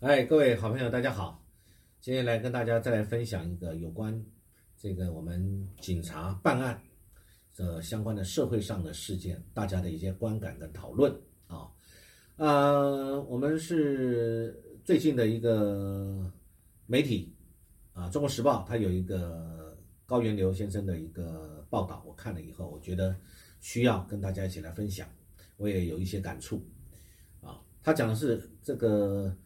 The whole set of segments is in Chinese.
哎，各位好朋友，大家好！今天来跟大家再来分享一个有关这个我们警察办案的相关的社会上的事件，大家的一些观感跟讨论啊。呃，我们是最近的一个媒体啊，《中国时报》它有一个高元流先生的一个报道，我看了以后，我觉得需要跟大家一起来分享，我也有一些感触啊。他讲的是这个。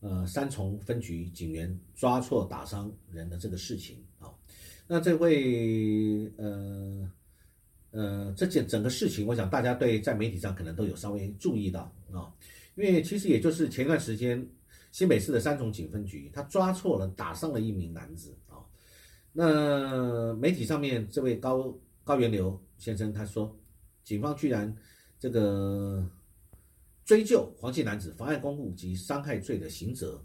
呃，三重分局警员抓错打伤人的这个事情啊，那这位呃呃，这件整个事情，我想大家对在媒体上可能都有稍微注意到啊，因为其实也就是前段时间新北市的三重警分局，他抓错了打伤了一名男子啊，那媒体上面这位高高元流先生他说，警方居然这个。追究黄姓男子妨碍公务及伤害罪的刑责，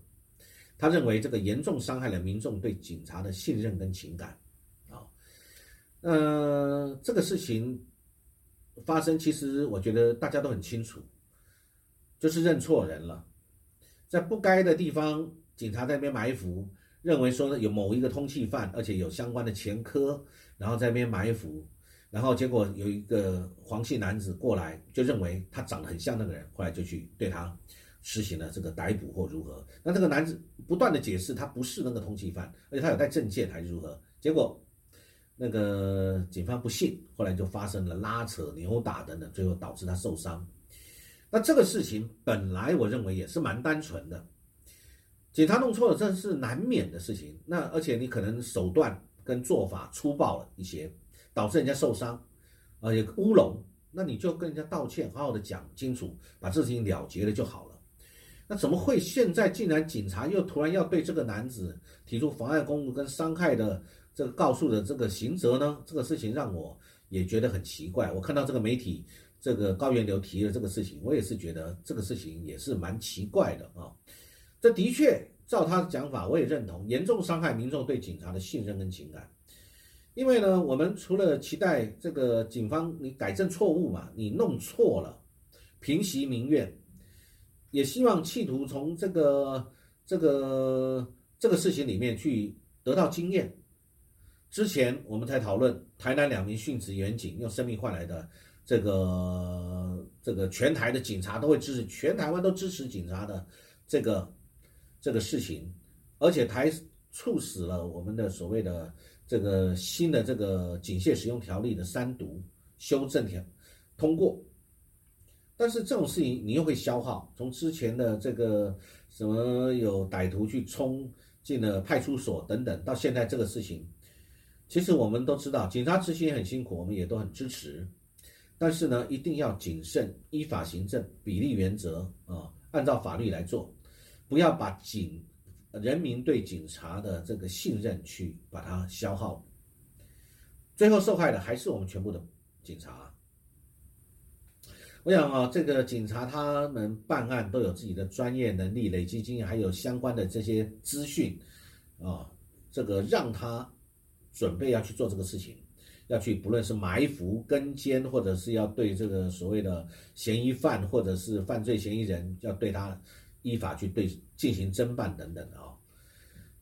他认为这个严重伤害了民众对警察的信任跟情感，啊，呃，这个事情发生，其实我觉得大家都很清楚，就是认错人了，在不该的地方，警察在那边埋伏，认为说有某一个通缉犯，而且有相关的前科，然后在那边埋伏。然后结果有一个黄姓男子过来，就认为他长得很像那个人，后来就去对他实行了这个逮捕或如何。那这个男子不断的解释他不是那个通缉犯，而且他有带证件还是如何。结果那个警方不信，后来就发生了拉扯、扭打等等，最后导致他受伤。那这个事情本来我认为也是蛮单纯的，警察弄错了这是难免的事情。那而且你可能手段跟做法粗暴了一些。导致人家受伤，啊，有乌龙，那你就跟人家道歉，好好的讲清楚，把事情了结了就好了。那怎么会现在竟然警察又突然要对这个男子提出妨碍公务跟伤害的这个告诉的这个刑责呢？这个事情让我也觉得很奇怪。我看到这个媒体这个高源流提了这个事情，我也是觉得这个事情也是蛮奇怪的啊。这的确照他的讲法，我也认同，严重伤害民众对警察的信任跟情感。因为呢，我们除了期待这个警方你改正错误嘛，你弄错了，平息民怨，也希望企图从这个这个这个事情里面去得到经验。之前我们才讨论台南两名殉职员警用生命换来的这个这个全台的警察都会支持，全台湾都支持警察的这个这个事情，而且台促使了我们的所谓的。这个新的这个警械使用条例的三读修正条通过，但是这种事情你又会消耗，从之前的这个什么有歹徒去冲进了派出所等等，到现在这个事情，其实我们都知道，警察执行也很辛苦，我们也都很支持，但是呢，一定要谨慎，依法行政，比例原则啊，按照法律来做，不要把警。人民对警察的这个信任去把它消耗，最后受害的还是我们全部的警察。我想啊，这个警察他们办案都有自己的专业能力、累积经验，还有相关的这些资讯啊，这个让他准备要去做这个事情，要去不论是埋伏、跟监，或者是要对这个所谓的嫌疑犯或者是犯罪嫌疑人，要对他。依法去对进行侦办等等的啊，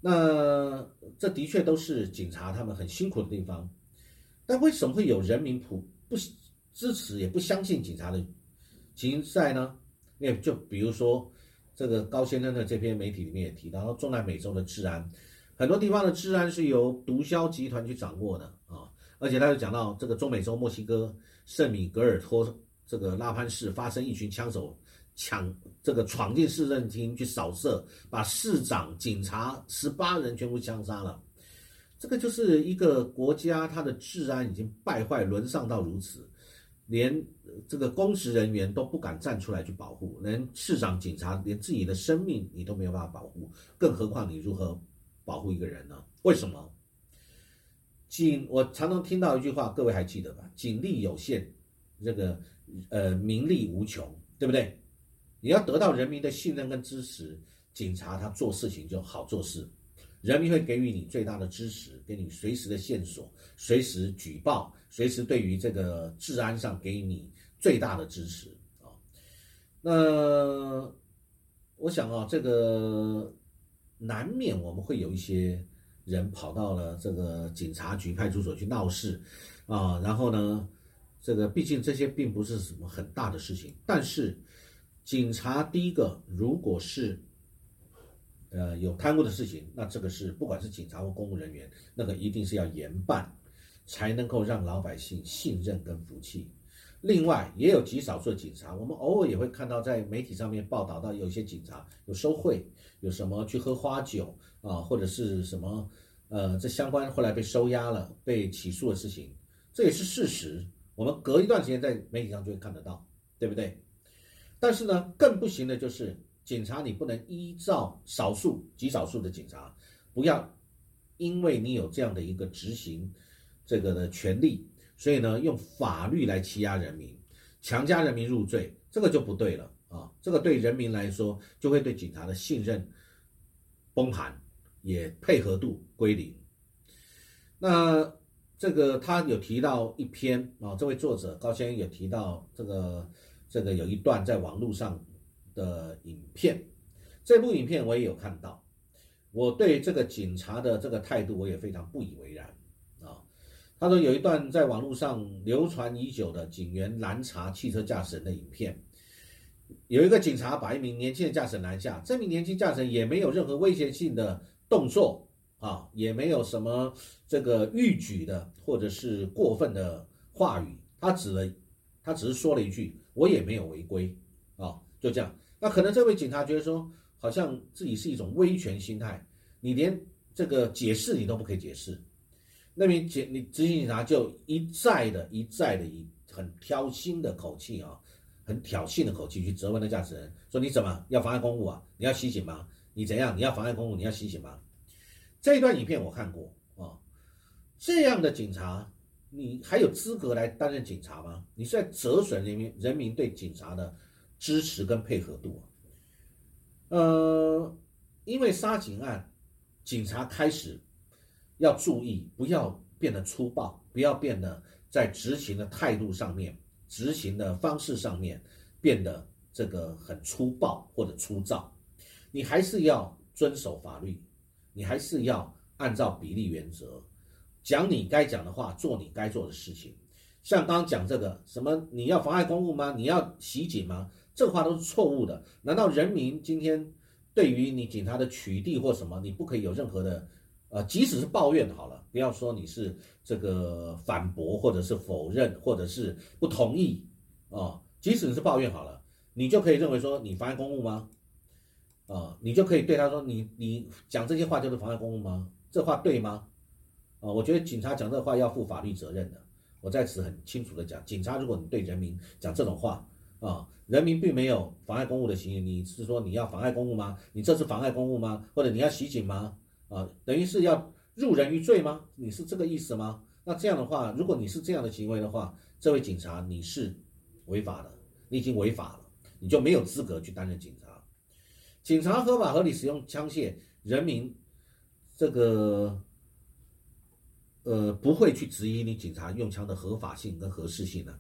那这的确都是警察他们很辛苦的地方，但为什么会有人民普不支持也不相信警察的情在呢？因为就比如说这个高先生的这篇媒体里面也提到，中南美洲的治安很多地方的治安是由毒枭集团去掌握的啊，而且他又讲到这个中美洲墨西哥圣米格尔托这个拉潘市发生一群枪手。抢这个闯进市政厅去扫射，把市长、警察十八人全部枪杀了。这个就是一个国家，它的治安已经败坏沦丧到如此，连这个公职人员都不敢站出来去保护，连市长、警察连自己的生命你都没有办法保护，更何况你如何保护一个人呢？为什么？警，我常常听到一句话，各位还记得吧？警力有限，这个呃名利无穷，对不对？你要得到人民的信任跟支持，警察他做事情就好做事，人民会给予你最大的支持，给你随时的线索，随时举报，随时对于这个治安上给予你最大的支持啊。那我想啊，这个难免我们会有一些人跑到了这个警察局、派出所去闹事啊，然后呢，这个毕竟这些并不是什么很大的事情，但是警察第一个，如果是呃有贪污的事情，那这个是不管是警察或公务人员，那个一定是要严办，才能够让老百姓信任跟服气。另外，也有极少数的警察，我们偶尔也会看到在媒体上面报道到有些警察有收贿，有什么去喝花酒啊，或者是什么，呃，这相关后来被收押了、被起诉的事情，这也是事实。我们隔一段时间在媒体上就会看得到，对不对？但是呢，更不行的就是警察，你不能依照少数、极少数的警察，不要因为你有这样的一个执行这个的权利。所以呢，用法律来欺压人民，强加人民入罪，这个就不对了啊！这个对人民来说，就会对警察的信任崩盘，也配合度归零。那这个他有提到一篇啊，这位作者高先生有提到这个这个有一段在网络上的影片，这部影片我也有看到，我对这个警察的这个态度，我也非常不以为然啊。他说有一段在网络上流传已久的警员拦查汽车驾驶人的影片，有一个警察把一名年轻的驾驶人拦下，这名年轻驾驶人也没有任何威胁性的动作啊，也没有什么这个逾矩的或者是过分的话语，他只了，他只是说了一句，我也没有违规啊，就这样。那可能这位警察觉得说，好像自己是一种威权心态，你连这个解释你都不可以解释。那名警，你执行警察就一再的、一再的以很挑衅的口气啊，很挑衅的口气去责问那驾驶人，说你怎么要妨碍公务啊？你要袭警吗？你怎样？你要妨碍公务？你要袭警吗？这一段影片我看过啊，这样的警察，你还有资格来担任警察吗？你是在折损人民人民对警察的支持跟配合度啊？呃，因为杀警案，警察开始。要注意，不要变得粗暴，不要变得在执行的态度上面、执行的方式上面变得这个很粗暴或者粗糙。你还是要遵守法律，你还是要按照比例原则讲你该讲的话，做你该做的事情。像刚刚讲这个什么，你要妨碍公务吗？你要袭警吗？这话都是错误的。难道人民今天对于你警察的取缔或什么，你不可以有任何的？呃，即使是抱怨好了，不要说你是这个反驳或者是否认或者是不同意啊，即使你是抱怨好了，你就可以认为说你妨碍公务吗？啊，你就可以对他说你你讲这些话就是妨碍公务吗？这话对吗？啊，我觉得警察讲这话要负法律责任的。我在此很清楚的讲，警察如果你对人民讲这种话啊，人民并没有妨碍公务的行为，你是说你要妨碍公务吗？你这是妨碍公务吗？或者你要袭警吗？啊，等于是要入人于罪吗？你是这个意思吗？那这样的话，如果你是这样的行为的话，这位警察你是违法的，你已经违法了，你就没有资格去担任警察。警察合法合理使用枪械，人民这个呃不会去质疑你警察用枪的合法性跟合适性的。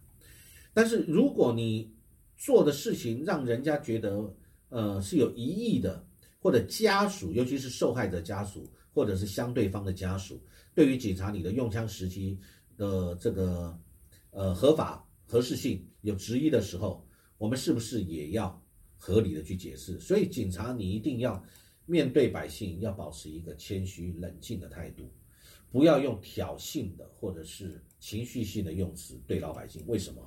但是如果你做的事情让人家觉得呃是有疑义的。或者家属，尤其是受害者家属，或者是相对方的家属，对于警察你的用枪时机的这个呃合法合适性有质疑的时候，我们是不是也要合理的去解释？所以警察你一定要面对百姓，要保持一个谦虚冷静的态度，不要用挑衅的或者是情绪性的用词对老百姓。为什么？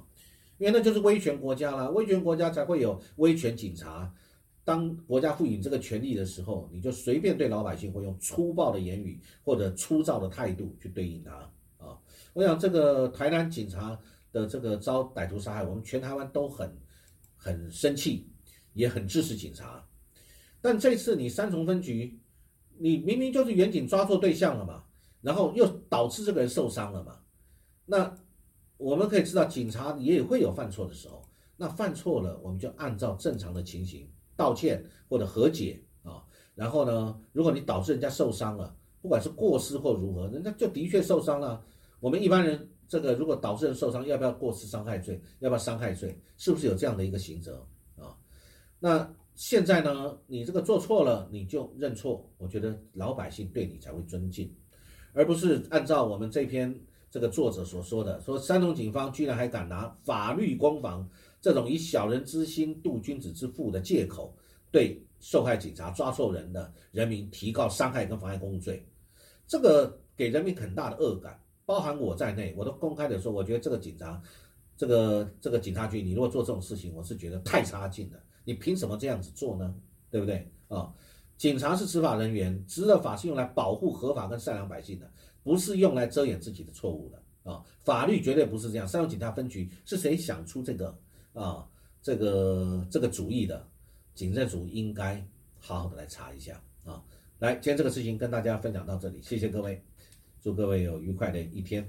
因为那就是威权国家了，威权国家才会有威权警察。当国家赋予这个权利的时候，你就随便对老百姓会用粗暴的言语或者粗糙的态度去对应他啊！我想这个台南警察的这个遭歹徒杀害，我们全台湾都很很生气，也很支持警察。但这次你三重分局，你明明就是远警抓错对象了嘛，然后又导致这个人受伤了嘛？那我们可以知道，警察也会有犯错的时候，那犯错了，我们就按照正常的情形。道歉或者和解啊，然后呢，如果你导致人家受伤了，不管是过失或如何，人家就的确受伤了。我们一般人这个如果导致人受伤，要不要过失伤害罪？要不要伤害罪？是不是有这样的一个刑责啊？那现在呢，你这个做错了，你就认错，我觉得老百姓对你才会尊敬，而不是按照我们这篇这个作者所说的，说山东警方居然还敢拿法律攻防这种以小人之心度君子之腹的借口，对受害警察抓错人的人民提告伤害跟妨碍公务罪，这个给人民很大的恶感，包含我在内，我都公开的说，我觉得这个警察，这个这个警察局，你如果做这种事情，我是觉得太差劲了。你凭什么这样子做呢？对不对啊？警察是执法人员，执的法是用来保护合法跟善良百姓的，不是用来遮掩自己的错误的啊！法律绝对不是这样。三龙警察分局是谁想出这个啊这个这个主意的？警政署应该好好的来查一下啊！来，今天这个事情跟大家分享到这里，谢谢各位，祝各位有愉快的一天。